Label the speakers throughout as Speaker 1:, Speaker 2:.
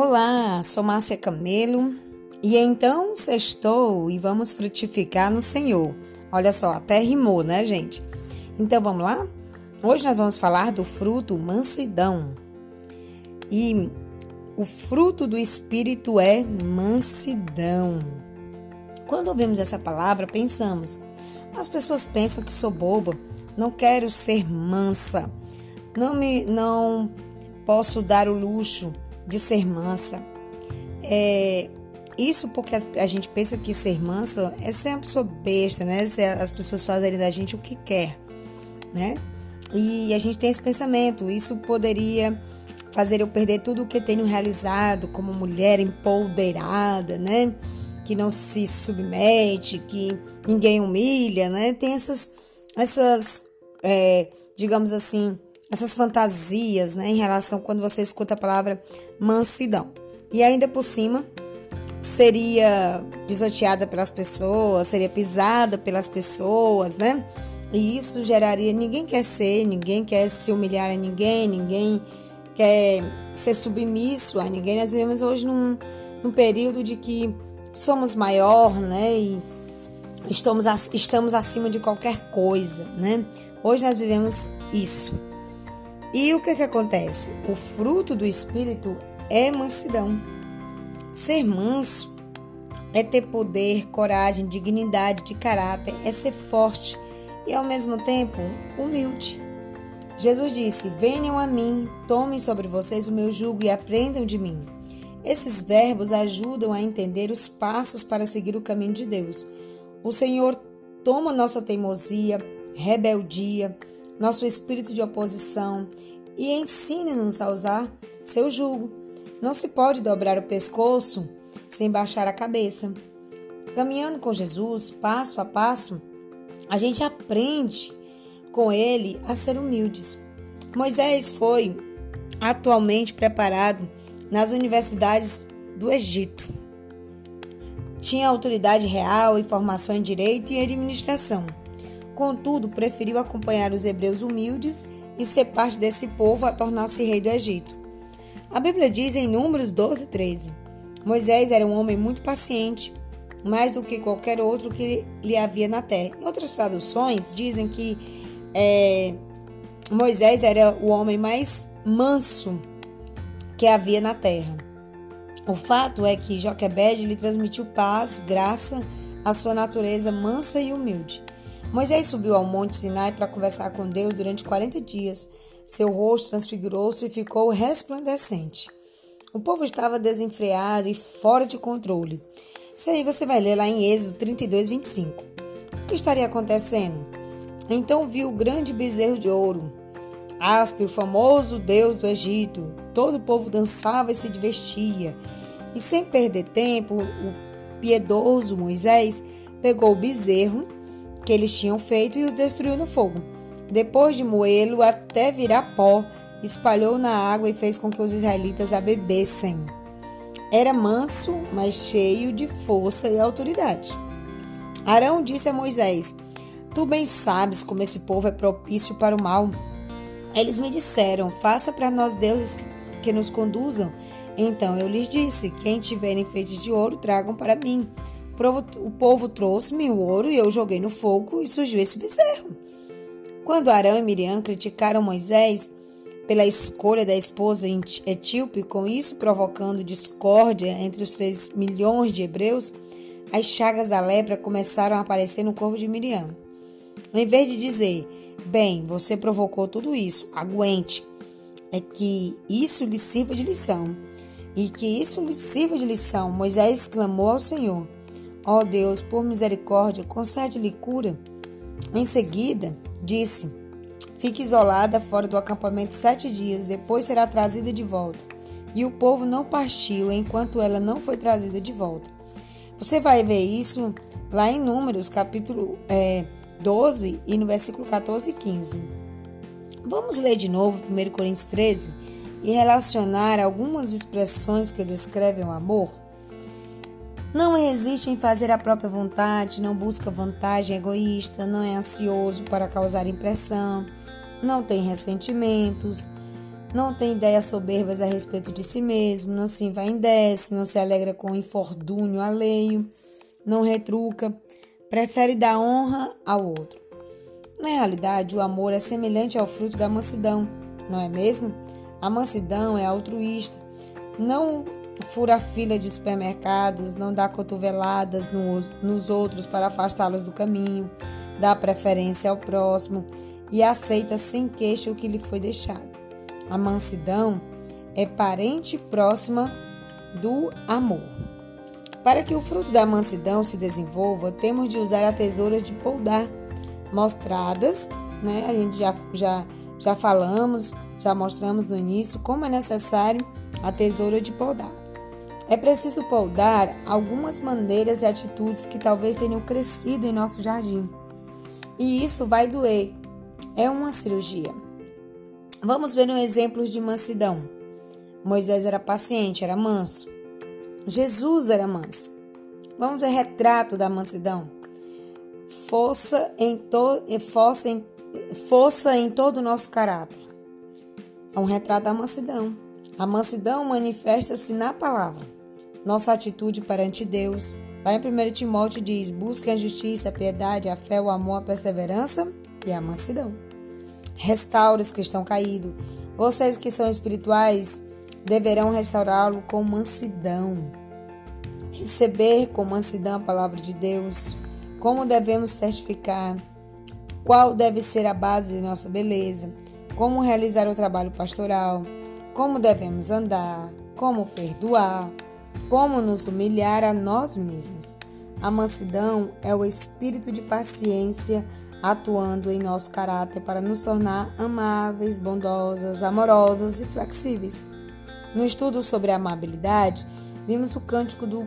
Speaker 1: Olá, sou Márcia Camelo e então sextou e vamos frutificar no Senhor. Olha só, até rimou, né, gente? Então vamos lá? Hoje nós vamos falar do fruto mansidão. E o fruto do Espírito é mansidão. Quando ouvimos essa palavra, pensamos: as pessoas pensam que sou boba, não quero ser mansa, não me não posso dar o luxo de ser mansa. É, isso porque a gente pensa que ser manso é ser uma pessoa besta, né? As pessoas fazerem da gente o que quer, né? E a gente tem esse pensamento. Isso poderia fazer eu perder tudo o que tenho realizado como mulher empoderada, né? Que não se submete, que ninguém humilha, né? Tem essas, essas é, digamos assim, essas fantasias, né, em relação quando você escuta a palavra mansidão. E ainda por cima, seria pisoteada pelas pessoas, seria pisada pelas pessoas, né? E isso geraria. Ninguém quer ser, ninguém quer se humilhar a ninguém, ninguém quer ser submisso a ninguém. Nós vivemos hoje num, num período de que somos maior, né? E estamos, estamos acima de qualquer coisa, né? Hoje nós vivemos isso. E o que, que acontece? O fruto do Espírito é mansidão. Ser manso é ter poder, coragem, dignidade de caráter, é ser forte e ao mesmo tempo humilde. Jesus disse: Venham a mim, tomem sobre vocês o meu jugo e aprendam de mim. Esses verbos ajudam a entender os passos para seguir o caminho de Deus. O Senhor toma nossa teimosia, rebeldia, nosso espírito de oposição e ensine-nos a usar seu jugo. Não se pode dobrar o pescoço sem baixar a cabeça. Caminhando com Jesus, passo a passo, a gente aprende com ele a ser humildes. Moisés foi atualmente preparado nas universidades do Egito. Tinha autoridade real e formação em direito e administração. Contudo, preferiu acompanhar os hebreus humildes e ser parte desse povo a tornar-se rei do Egito. A Bíblia diz em Números 12, 13: Moisés era um homem muito paciente, mais do que qualquer outro que lhe havia na terra. Em outras traduções, dizem que é, Moisés era o homem mais manso que havia na terra. O fato é que Joquebed lhe transmitiu paz, graça à sua natureza mansa e humilde. Moisés subiu ao Monte Sinai para conversar com Deus durante 40 dias. Seu rosto transfigurou-se e ficou resplandecente. O povo estava desenfreado e fora de controle. Isso aí você vai ler lá em Êxodo 32, 25. O que estaria acontecendo? Então viu o grande bezerro de ouro, Aspe, o famoso deus do Egito. Todo o povo dançava e se divertia. E sem perder tempo, o piedoso Moisés pegou o bezerro que eles tinham feito e os destruiu no fogo. Depois de moê-lo até virar pó, espalhou na água e fez com que os israelitas a bebessem. Era manso, mas cheio de força e autoridade. Arão disse a Moisés: Tu bem sabes como esse povo é propício para o mal. Eles me disseram: Faça para nós deuses que nos conduzam. Então eu lhes disse: Quem tiver enfeites de ouro, tragam para mim. O povo trouxe-me o ouro e eu joguei no fogo e surgiu esse bezerro. Quando Arão e Miriam criticaram Moisés pela escolha da esposa etíope, com isso provocando discórdia entre os três milhões de hebreus, as chagas da lepra começaram a aparecer no corpo de Miriam. Em vez de dizer, bem, você provocou tudo isso, aguente, é que isso lhe sirva de lição. E que isso lhe sirva de lição, Moisés clamou ao Senhor. Ó oh Deus, por misericórdia, concede-lhe cura. Em seguida, disse: Fique isolada fora do acampamento sete dias, depois será trazida de volta. E o povo não partiu enquanto ela não foi trazida de volta. Você vai ver isso lá em Números, capítulo é, 12 e no versículo 14 e 15. Vamos ler de novo 1 Coríntios 13 e relacionar algumas expressões que descrevem o amor? Não resiste em fazer a própria vontade, não busca vantagem egoísta, não é ansioso para causar impressão, não tem ressentimentos, não tem ideias soberbas a respeito de si mesmo, não se envaidece, não se alegra com o infortúnio alheio, não retruca, prefere dar honra ao outro. Na realidade, o amor é semelhante ao fruto da mansidão, não é mesmo? A mansidão é altruísta, não fura fila de supermercados, não dá cotoveladas nos, outros para afastá-los do caminho, dá preferência ao próximo e aceita sem queixa o que lhe foi deixado. A mansidão é parente próxima do amor. Para que o fruto da mansidão se desenvolva, temos de usar a tesoura de poldar, mostradas, né? A gente já, já, já falamos, já mostramos no início como é necessário a tesoura de poldar. É preciso poldar algumas maneiras e atitudes que talvez tenham crescido em nosso jardim. E isso vai doer. É uma cirurgia. Vamos ver um exemplo de mansidão. Moisés era paciente, era manso. Jesus era manso. Vamos ver retrato da mansidão. Força em, to, força em, força em todo o nosso caráter. É um retrato da mansidão. A mansidão manifesta-se na palavra. Nossa atitude perante Deus. Lá em 1 Timóteo diz: busque a justiça, a piedade, a fé, o amor, a perseverança e a mansidão restaure os que estão caídos. Vocês que são espirituais deverão restaurá-lo com mansidão. Receber com mansidão a palavra de Deus. Como devemos testificar? Qual deve ser a base de nossa beleza? Como realizar o trabalho pastoral? Como devemos andar? Como perdoar? Como nos humilhar a nós mesmos? A mansidão é o espírito de paciência atuando em nosso caráter para nos tornar amáveis, bondosas, amorosas e flexíveis. No estudo sobre a amabilidade, vimos o cântico do,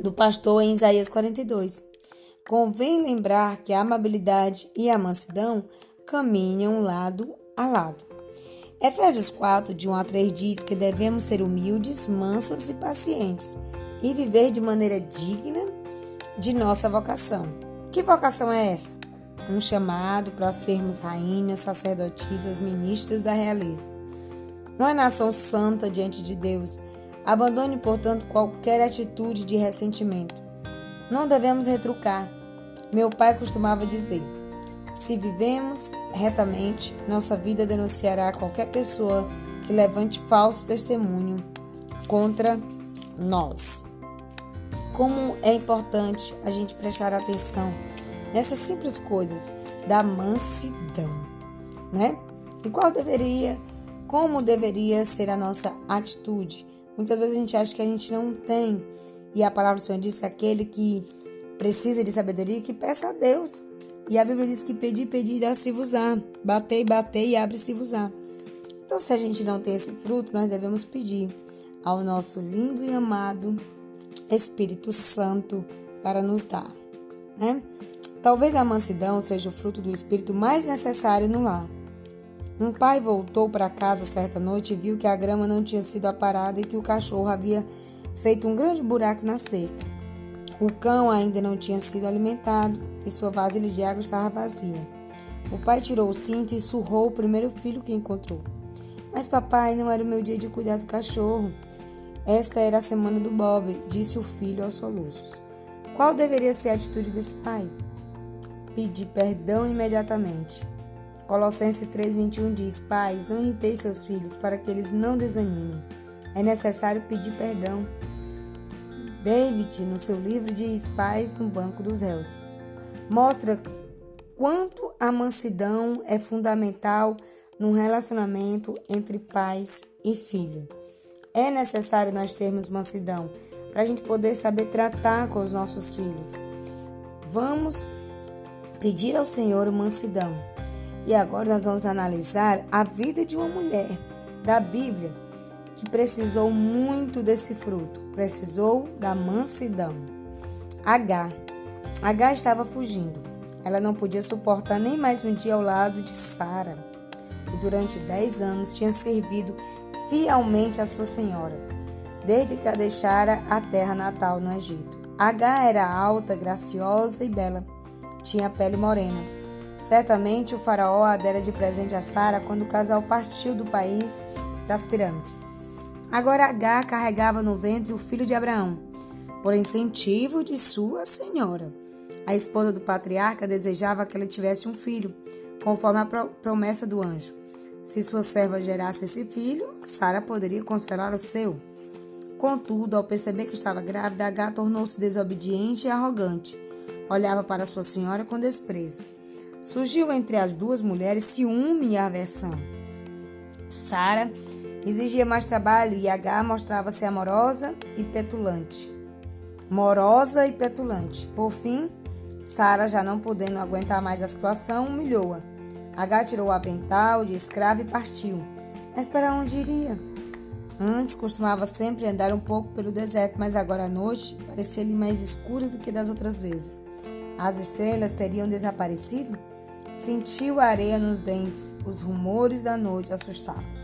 Speaker 1: do pastor em Isaías 42. Convém lembrar que a amabilidade e a mansidão caminham lado a lado. Efésios 4, de 1 a 3 diz que devemos ser humildes, mansas e pacientes e viver de maneira digna de nossa vocação. Que vocação é essa? Um chamado para sermos rainhas, sacerdotisas, ministras da realeza. Uma nação santa diante de Deus. Abandone, portanto, qualquer atitude de ressentimento. Não devemos retrucar. Meu pai costumava dizer: se vivemos retamente, nossa vida denunciará qualquer pessoa que levante falso testemunho contra nós como é importante a gente prestar atenção nessas simples coisas da mansidão, né? E qual deveria, como deveria ser a nossa atitude? Muitas vezes a gente acha que a gente não tem, e a palavra do Senhor diz que aquele que precisa de sabedoria, que peça a Deus. E a Bíblia diz que pedir, pedir, dá-se-vos-á. Batei, batei e abre-se-vos-á. Então, se a gente não tem esse fruto, nós devemos pedir ao nosso lindo e amado Espírito Santo para nos dar. Né? Talvez a mansidão seja o fruto do espírito mais necessário no lar. Um pai voltou para casa certa noite e viu que a grama não tinha sido aparada e que o cachorro havia feito um grande buraco na cerca. O cão ainda não tinha sido alimentado e sua vasilha de água estava vazia. O pai tirou o cinto e surrou o primeiro filho que encontrou. Mas papai, não era o meu dia de cuidar do cachorro. Esta era a semana do Bob, disse o filho aos soluços. Qual deveria ser a atitude desse pai? Pedir perdão imediatamente. Colossenses 3,21 diz: Pais, não irritei seus filhos para que eles não desanimem. É necessário pedir perdão. David, no seu livro, diz: Pais no banco dos réus. Mostra quanto a mansidão é fundamental num relacionamento entre pais e filho. É necessário nós termos mansidão para a gente poder saber tratar com os nossos filhos. Vamos pedir ao Senhor mansidão. E agora nós vamos analisar a vida de uma mulher da Bíblia que precisou muito desse fruto, precisou da mansidão. H. H estava fugindo. Ela não podia suportar nem mais um dia ao lado de Sara. E durante dez anos tinha servido fielmente a sua senhora, desde que a deixara a terra natal no Egito. H era alta, graciosa e bela. Tinha pele morena. Certamente o faraó a dera de presente a Sara quando o casal partiu do país das pirâmides. Agora H carregava no ventre o filho de Abraão, por incentivo de sua senhora. A esposa do patriarca desejava que ele tivesse um filho, conforme a promessa do anjo. Se sua serva gerasse esse filho, Sara poderia considerar o seu. Contudo, ao perceber que estava grávida, H tornou-se desobediente e arrogante. Olhava para sua senhora com desprezo. Surgiu entre as duas mulheres ciúme e aversão. Sara exigia mais trabalho e H mostrava-se amorosa e petulante. Morosa e petulante. Por fim, Sara, já não podendo aguentar mais a situação, humilhou-a. H tirou o avental de escrava e partiu. Mas para onde iria? Antes costumava sempre andar um pouco pelo deserto, mas agora à noite parecia-lhe mais escura do que das outras vezes. As estrelas teriam desaparecido? Sentiu a areia nos dentes, os rumores da noite assustavam.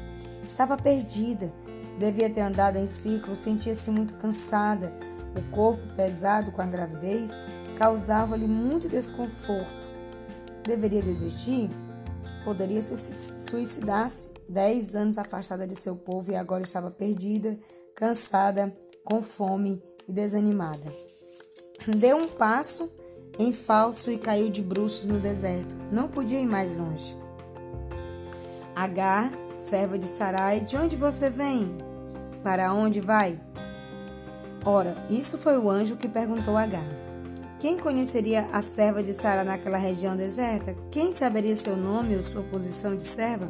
Speaker 1: Estava perdida, devia ter andado em ciclo, sentia-se muito cansada. O corpo pesado com a gravidez causava-lhe muito desconforto. Deveria desistir? Poderia suicidar-se. Dez anos afastada de seu povo e agora estava perdida, cansada, com fome e desanimada. Deu um passo em falso e caiu de bruços no deserto. Não podia ir mais longe. Agar, serva de Sarai, de onde você vem? Para onde vai? Ora, isso foi o anjo que perguntou a Agar. Quem conheceria a serva de Sara naquela região deserta? Quem saberia seu nome ou sua posição de serva?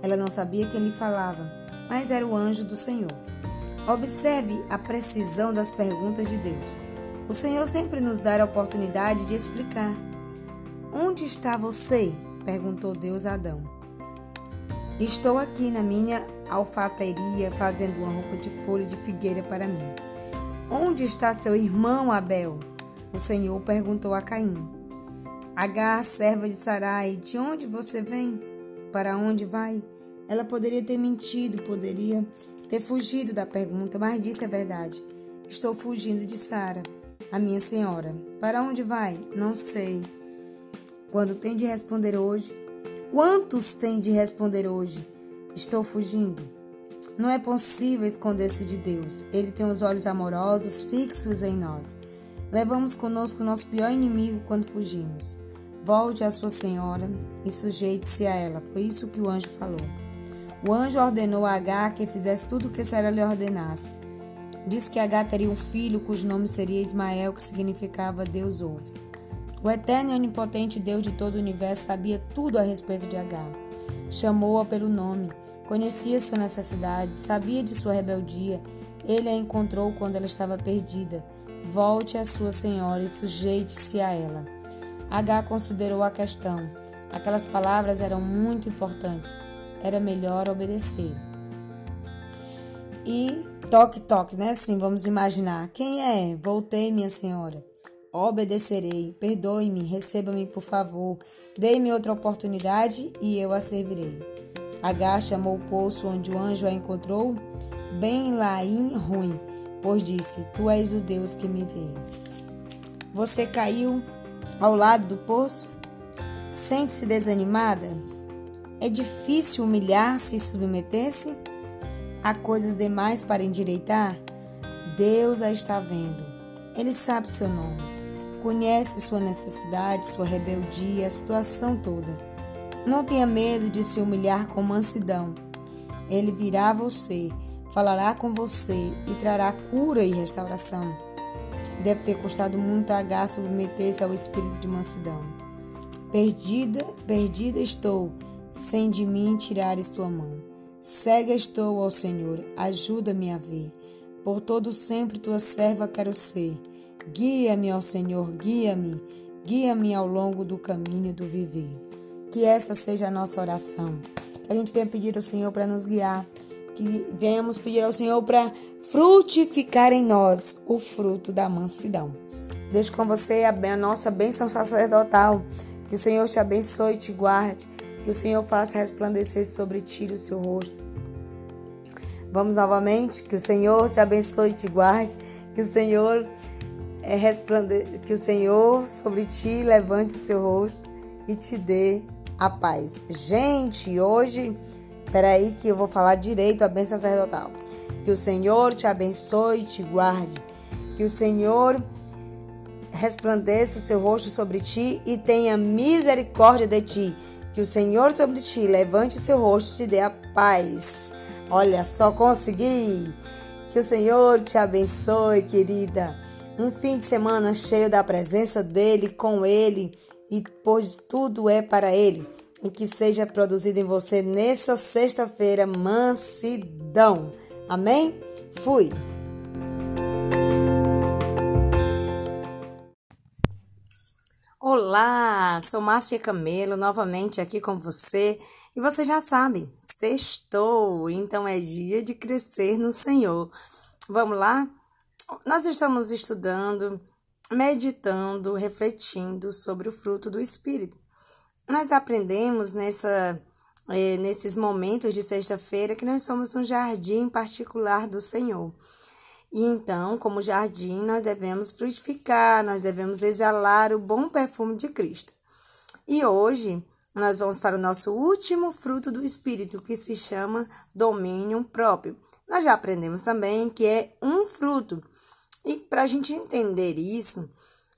Speaker 1: Ela não sabia quem lhe falava, mas era o anjo do Senhor. Observe a precisão das perguntas de Deus. O Senhor sempre nos dá a oportunidade de explicar. Onde está você? perguntou Deus a Adão. Estou aqui na minha alfataria fazendo uma roupa de folha de figueira para mim. Onde está seu irmão Abel? O Senhor perguntou a Caim. Agar, serva de Sarai, de onde você vem? Para onde vai? Ela poderia ter mentido, poderia ter fugido da pergunta, mas disse a verdade. Estou fugindo de Sara, a minha senhora. Para onde vai? Não sei. Quando tem de responder hoje? Quantos tem de responder hoje? Estou fugindo. Não é possível esconder-se de Deus. Ele tem os olhos amorosos fixos em nós. Levamos conosco o nosso pior inimigo quando fugimos. Volte à sua senhora e sujeite-se a ela. Foi isso que o anjo falou. O anjo ordenou a Agar que fizesse tudo o que Sara lhe ordenasse. Disse que Agar teria um filho cujo nome seria Ismael, que significava Deus ouve. O eterno e onipotente Deus de todo o universo sabia tudo a respeito de Agar. Chamou-a pelo nome, conhecia sua necessidade, sabia de sua rebeldia. Ele a encontrou quando ela estava perdida. Volte à sua senhora e sujeite-se a ela. Agar considerou a questão. Aquelas palavras eram muito importantes era melhor obedecer. E toque, toque, né? Assim, vamos imaginar. Quem é? Voltei, minha senhora. Obedecerei. Perdoe-me, receba-me, por favor. Dê-me outra oportunidade e eu a servirei. Agar chamou o poço onde o anjo a encontrou, bem lá em ruim, pois disse: Tu és o Deus que me vê. Você caiu ao lado do poço? Sente-se desanimada? É difícil humilhar-se e submeter-se? Há coisas demais para endireitar? Deus a está vendo. Ele sabe seu nome. Conhece sua necessidade, sua rebeldia, a situação toda. Não tenha medo de se humilhar com mansidão. Ele virá a você, falará com você e trará cura e restauração. Deve ter custado muito a H submeter-se ao espírito de mansidão. Perdida, perdida estou sem de mim tirares tua mão. Cega estou, ó Senhor, ajuda-me a ver. Por todo sempre tua serva quero ser. Guia-me, ó Senhor, guia-me, guia-me ao longo do caminho do viver. Que essa seja a nossa oração. Que a gente venha pedir ao Senhor para nos guiar. Que venhamos pedir ao Senhor para frutificar em nós o fruto da mansidão. Deixo com você a nossa bênção sacerdotal. Que o Senhor te abençoe e te guarde. Que o Senhor faça resplandecer sobre ti o seu rosto. Vamos novamente, que o Senhor te abençoe e te guarde, que o Senhor é resplande... que o Senhor sobre ti levante o seu rosto e te dê a paz. Gente, hoje, peraí que eu vou falar direito a bênção sacerdotal. Que o Senhor te abençoe e te guarde. Que o Senhor resplandeça o seu rosto sobre ti e tenha misericórdia de ti. Que o Senhor sobre ti levante o seu rosto e te dê a paz. Olha só, consegui! Que o Senhor te abençoe, querida. Um fim de semana cheio da presença dele, com ele, e pois tudo é para ele. E que seja produzido em você nessa sexta-feira mansidão. Amém? Fui! Olá, sou Márcia Camelo, novamente aqui com você. E você já sabe, sextou, então é dia de crescer no Senhor. Vamos lá? Nós estamos estudando, meditando, refletindo sobre o fruto do Espírito. Nós aprendemos nessa, eh, nesses momentos de sexta-feira que nós somos um jardim particular do Senhor. E então, como jardim, nós devemos frutificar, nós devemos exalar o bom perfume de Cristo. E hoje nós vamos para o nosso último fruto do Espírito, que se chama domínio próprio. Nós já aprendemos também que é um fruto. E para a gente entender isso,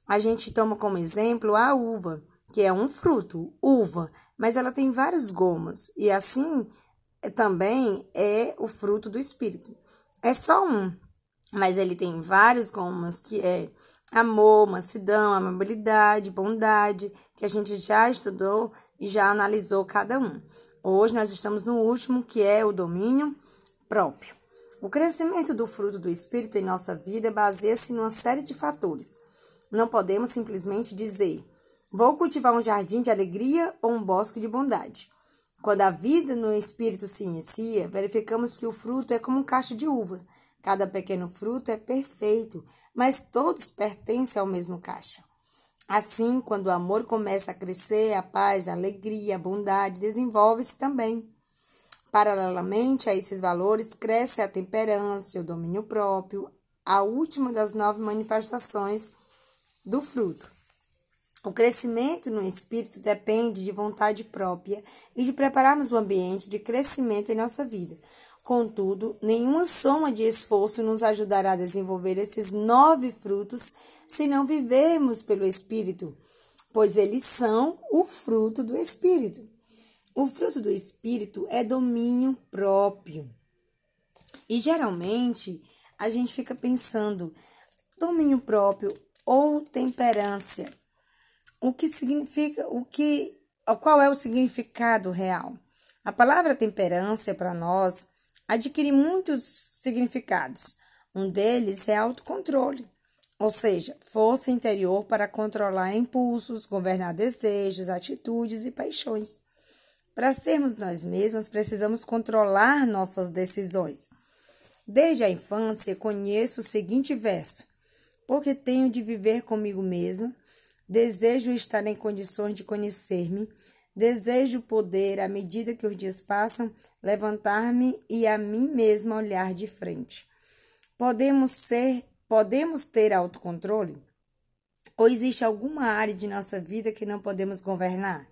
Speaker 1: a gente toma como exemplo a uva, que é um fruto, uva, mas ela tem vários gomos. E assim também é o fruto do Espírito. É só um mas ele tem vários gomos que é amor, mansidão, amabilidade, bondade, que a gente já estudou e já analisou cada um. Hoje nós estamos no último, que é o domínio próprio. O crescimento do fruto do Espírito em nossa vida baseia-se numa série de fatores. Não podemos simplesmente dizer, vou cultivar um jardim de alegria ou um bosque de bondade. Quando a vida no Espírito se inicia, verificamos que o fruto é como um cacho de uva Cada pequeno fruto é perfeito, mas todos pertencem ao mesmo caixa. Assim, quando o amor começa a crescer, a paz, a alegria, a bondade desenvolve-se também. Paralelamente a esses valores, cresce a temperança, o domínio próprio, a última das nove manifestações do fruto. O crescimento no espírito depende de vontade própria e de prepararmos o ambiente de crescimento em nossa vida. Contudo, nenhuma soma de esforço nos ajudará a desenvolver esses nove frutos se não vivermos pelo Espírito, pois eles são o fruto do Espírito. O fruto do Espírito é domínio próprio. E geralmente a gente fica pensando domínio próprio ou temperância. O que significa, o que, qual é o significado real? A palavra temperância para nós adquire muitos significados. Um deles é autocontrole, ou seja, força interior para controlar impulsos, governar desejos, atitudes e paixões. Para sermos nós mesmos, precisamos controlar nossas decisões. Desde a infância, conheço o seguinte verso: Porque tenho de viver comigo mesma, desejo estar em condições de conhecer-me, Desejo poder, à medida que os dias passam, levantar-me e a mim mesma olhar de frente. Podemos ser, podemos ter autocontrole? Ou existe alguma área de nossa vida que não podemos governar?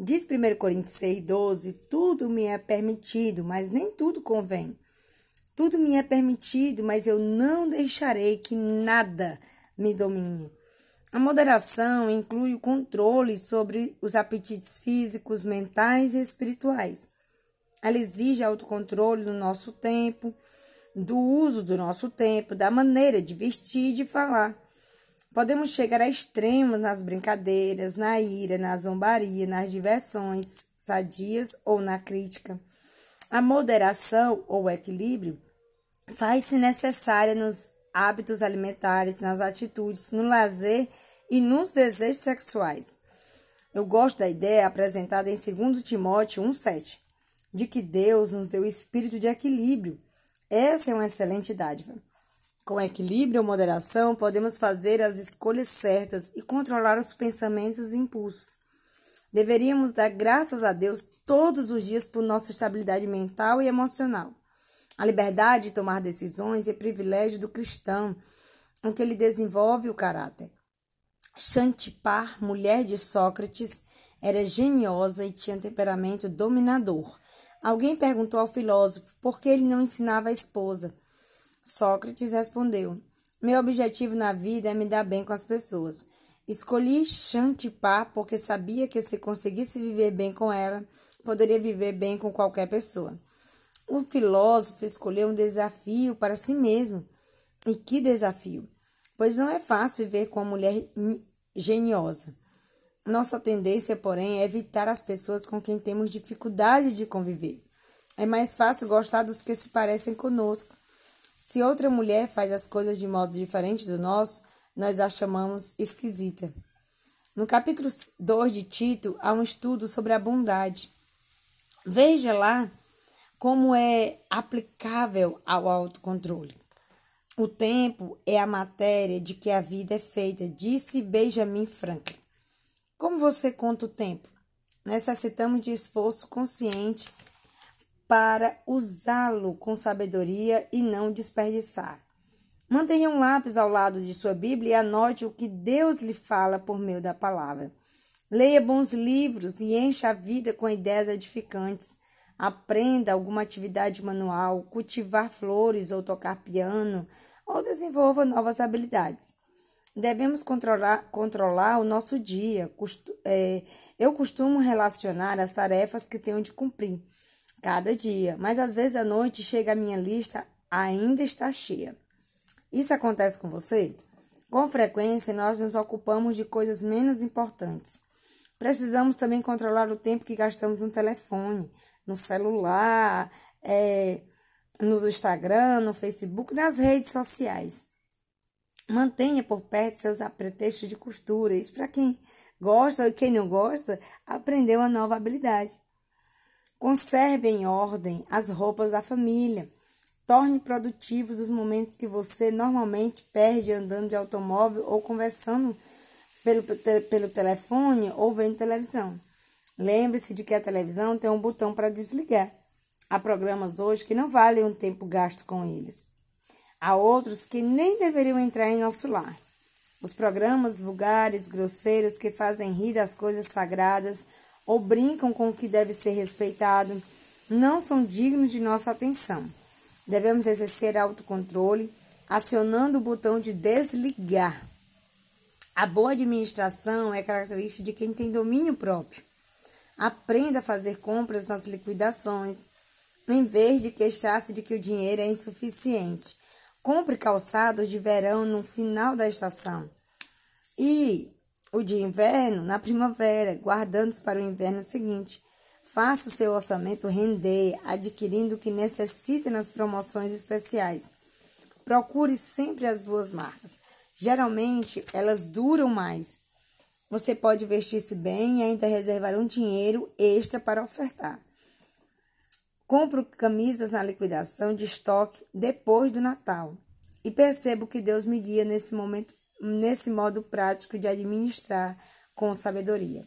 Speaker 1: Diz 1 Coríntios 6, 12: Tudo me é permitido, mas nem tudo convém. Tudo me é permitido, mas eu não deixarei que nada me domine. A moderação inclui o controle sobre os apetites físicos, mentais e espirituais. Ela exige autocontrole do nosso tempo, do uso do nosso tempo, da maneira de vestir e de falar. Podemos chegar a extremos nas brincadeiras, na ira, na zombaria, nas diversões sadias ou na crítica. A moderação ou equilíbrio faz-se necessária nos hábitos alimentares, nas atitudes, no lazer e nos desejos sexuais. Eu gosto da ideia apresentada em 2 Timóteo 1,7, de que Deus nos deu espírito de equilíbrio. Essa é uma excelente dádiva. Com equilíbrio e moderação, podemos fazer as escolhas certas e controlar os pensamentos e impulsos. Deveríamos dar graças a Deus todos os dias por nossa estabilidade mental e emocional. A liberdade de tomar decisões é privilégio do cristão, em que ele desenvolve o caráter. Xantipar, mulher de Sócrates, Era geniosa e tinha temperamento dominador. Alguém perguntou ao filósofo por que ele não ensinava a esposa. Sócrates respondeu: Meu objetivo na vida é me dar bem com as pessoas. Escolhi Xantipá porque sabia que se conseguisse viver bem com ela, poderia viver bem com qualquer pessoa. O filósofo escolheu um desafio para si mesmo. E que desafio! Pois não é fácil viver com uma mulher geniosa. Nossa tendência, porém, é evitar as pessoas com quem temos dificuldade de conviver. É mais fácil gostar dos que se parecem conosco. Se outra mulher faz as coisas de modo diferente do nosso, nós a chamamos esquisita. No capítulo 2 de Tito, há um estudo sobre a bondade. Veja lá como é aplicável ao autocontrole. O tempo é a matéria de que a vida é feita, disse Benjamin Franklin. Como você conta o tempo? Necessitamos de esforço consciente para usá-lo com sabedoria e não desperdiçar. Mantenha um lápis ao lado de sua Bíblia e anote o que Deus lhe fala por meio da palavra. Leia bons livros e encha a vida com ideias edificantes. Aprenda alguma atividade manual, cultivar flores ou tocar piano, ou desenvolva novas habilidades. Devemos controlar, controlar o nosso dia. É, eu costumo relacionar as tarefas que tenho de cumprir cada dia, mas às vezes à noite chega a minha lista ainda está cheia. Isso acontece com você? Com frequência, nós nos ocupamos de coisas menos importantes. Precisamos também controlar o tempo que gastamos no telefone, no celular, é, no Instagram, no Facebook, nas redes sociais. Mantenha por perto seus apretextos de costura. Isso para quem gosta e quem não gosta, aprender uma nova habilidade. Conserve em ordem as roupas da família. Torne produtivos os momentos que você normalmente perde andando de automóvel ou conversando pelo, pelo telefone ou vendo televisão. Lembre-se de que a televisão tem um botão para desligar. Há programas hoje que não valem um tempo gasto com eles. Há outros que nem deveriam entrar em nosso lar. Os programas vulgares, grosseiros, que fazem rir das coisas sagradas ou brincam com o que deve ser respeitado, não são dignos de nossa atenção. Devemos exercer autocontrole, acionando o botão de desligar. A boa administração é característica de quem tem domínio próprio. Aprenda a fazer compras nas liquidações, em vez de queixar-se de que o dinheiro é insuficiente. Compre calçados de verão no final da estação e o de inverno na primavera, guardando-os para o inverno seguinte. Faça o seu orçamento render, adquirindo o que necessita nas promoções especiais. Procure sempre as boas marcas. Geralmente, elas duram mais. Você pode vestir-se bem e ainda reservar um dinheiro extra para ofertar. Compro camisas na liquidação de estoque depois do Natal e percebo que Deus me guia nesse momento, nesse modo prático de administrar com sabedoria.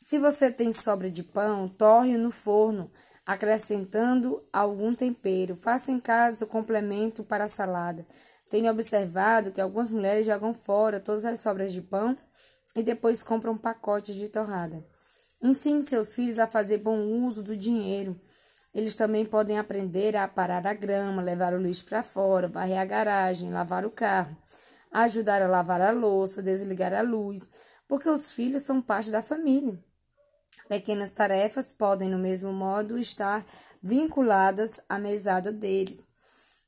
Speaker 1: Se você tem sobra de pão, torre no forno, acrescentando algum tempero. Faça em casa o complemento para a salada. Tenho observado que algumas mulheres jogam fora todas as sobras de pão e depois compram pacotes de torrada. Ensine seus filhos a fazer bom uso do dinheiro eles também podem aprender a parar a grama, levar o lixo para fora, varrer a garagem, lavar o carro, ajudar a lavar a louça, desligar a luz, porque os filhos são parte da família. Pequenas tarefas podem, no mesmo modo, estar vinculadas à mesada deles.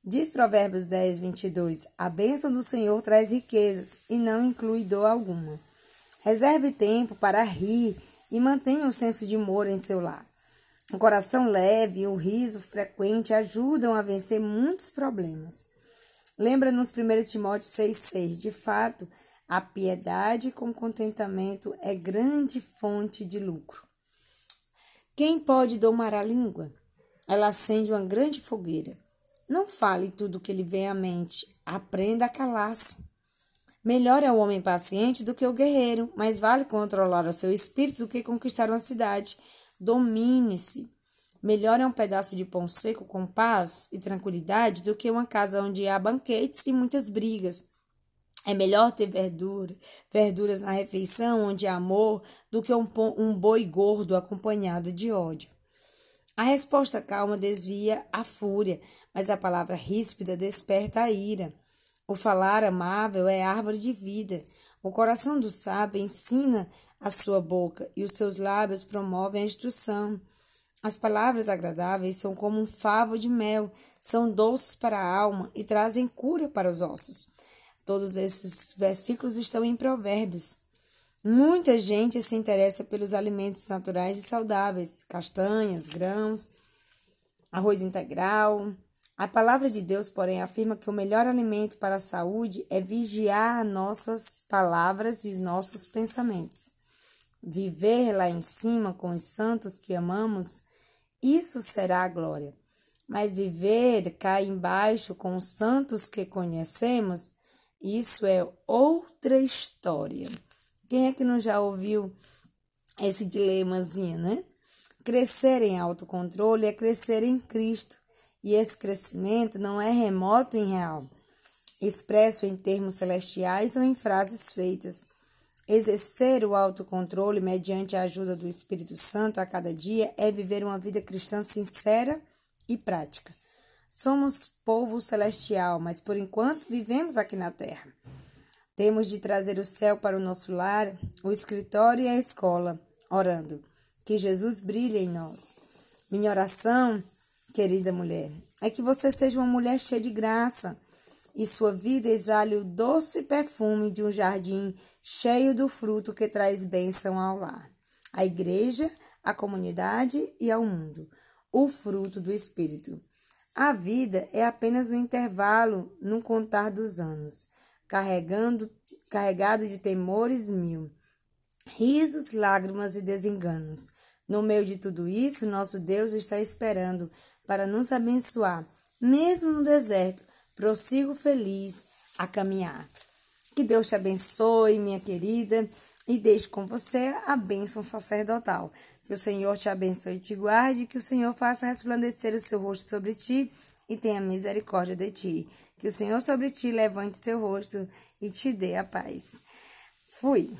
Speaker 1: Diz Provérbios 10, 22: A bênção do Senhor traz riquezas e não inclui dor alguma. Reserve tempo para rir e mantenha um senso de humor em seu lar. Um coração leve e o riso frequente ajudam a vencer muitos problemas. Lembra-nos 1 Timóteo 6,6: De fato, a piedade com contentamento é grande fonte de lucro. Quem pode domar a língua? Ela acende uma grande fogueira. Não fale tudo o que lhe vem à mente, aprenda a calar-se. Melhor é o homem paciente do que o guerreiro, mas vale controlar o seu espírito do que conquistar uma cidade. Domine-se. Melhor é um pedaço de pão seco com paz e tranquilidade do que uma casa onde há banquetes e muitas brigas. É melhor ter verdura, verduras na refeição onde há amor do que um, um boi gordo acompanhado de ódio. A resposta calma desvia a fúria, mas a palavra ríspida desperta a ira. O falar amável é árvore de vida. O coração do sábio ensina a sua boca e os seus lábios promovem a instrução. As palavras agradáveis são como um favo de mel, são doces para a alma e trazem cura para os ossos. Todos esses versículos estão em Provérbios. Muita gente se interessa pelos alimentos naturais e saudáveis, castanhas, grãos, arroz integral. A palavra de Deus, porém, afirma que o melhor alimento para a saúde é vigiar nossas palavras e nossos pensamentos. Viver lá em cima com os santos que amamos isso será a glória. Mas viver cá embaixo com os santos que conhecemos, isso é outra história. Quem é que não já ouviu esse dilemazinho, né? Crescer em autocontrole é crescer em Cristo, e esse crescimento não é remoto e real, expresso em termos celestiais ou em frases feitas. Exercer o autocontrole mediante a ajuda do Espírito Santo a cada dia é viver uma vida cristã sincera e prática. Somos povo celestial, mas por enquanto vivemos aqui na terra. Temos de trazer o céu para o nosso lar, o escritório e a escola, orando. Que Jesus brilhe em nós. Minha oração, querida mulher, é que você seja uma mulher cheia de graça e sua vida exale o doce perfume de um jardim cheio do fruto que traz bênção ao lar, à igreja, à comunidade e ao mundo, o fruto do Espírito. A vida é apenas um intervalo no contar dos anos, carregando, carregado de temores mil, risos, lágrimas e desenganos. No meio de tudo isso, nosso Deus está esperando para nos abençoar, mesmo no deserto, prossigo feliz a caminhar. Que Deus te abençoe, minha querida, e deixe com você a bênção sacerdotal. Que o Senhor te abençoe e te guarde, que o Senhor faça resplandecer o seu rosto sobre ti e tenha misericórdia de ti. Que o Senhor sobre ti levante seu rosto e te dê a paz. Fui.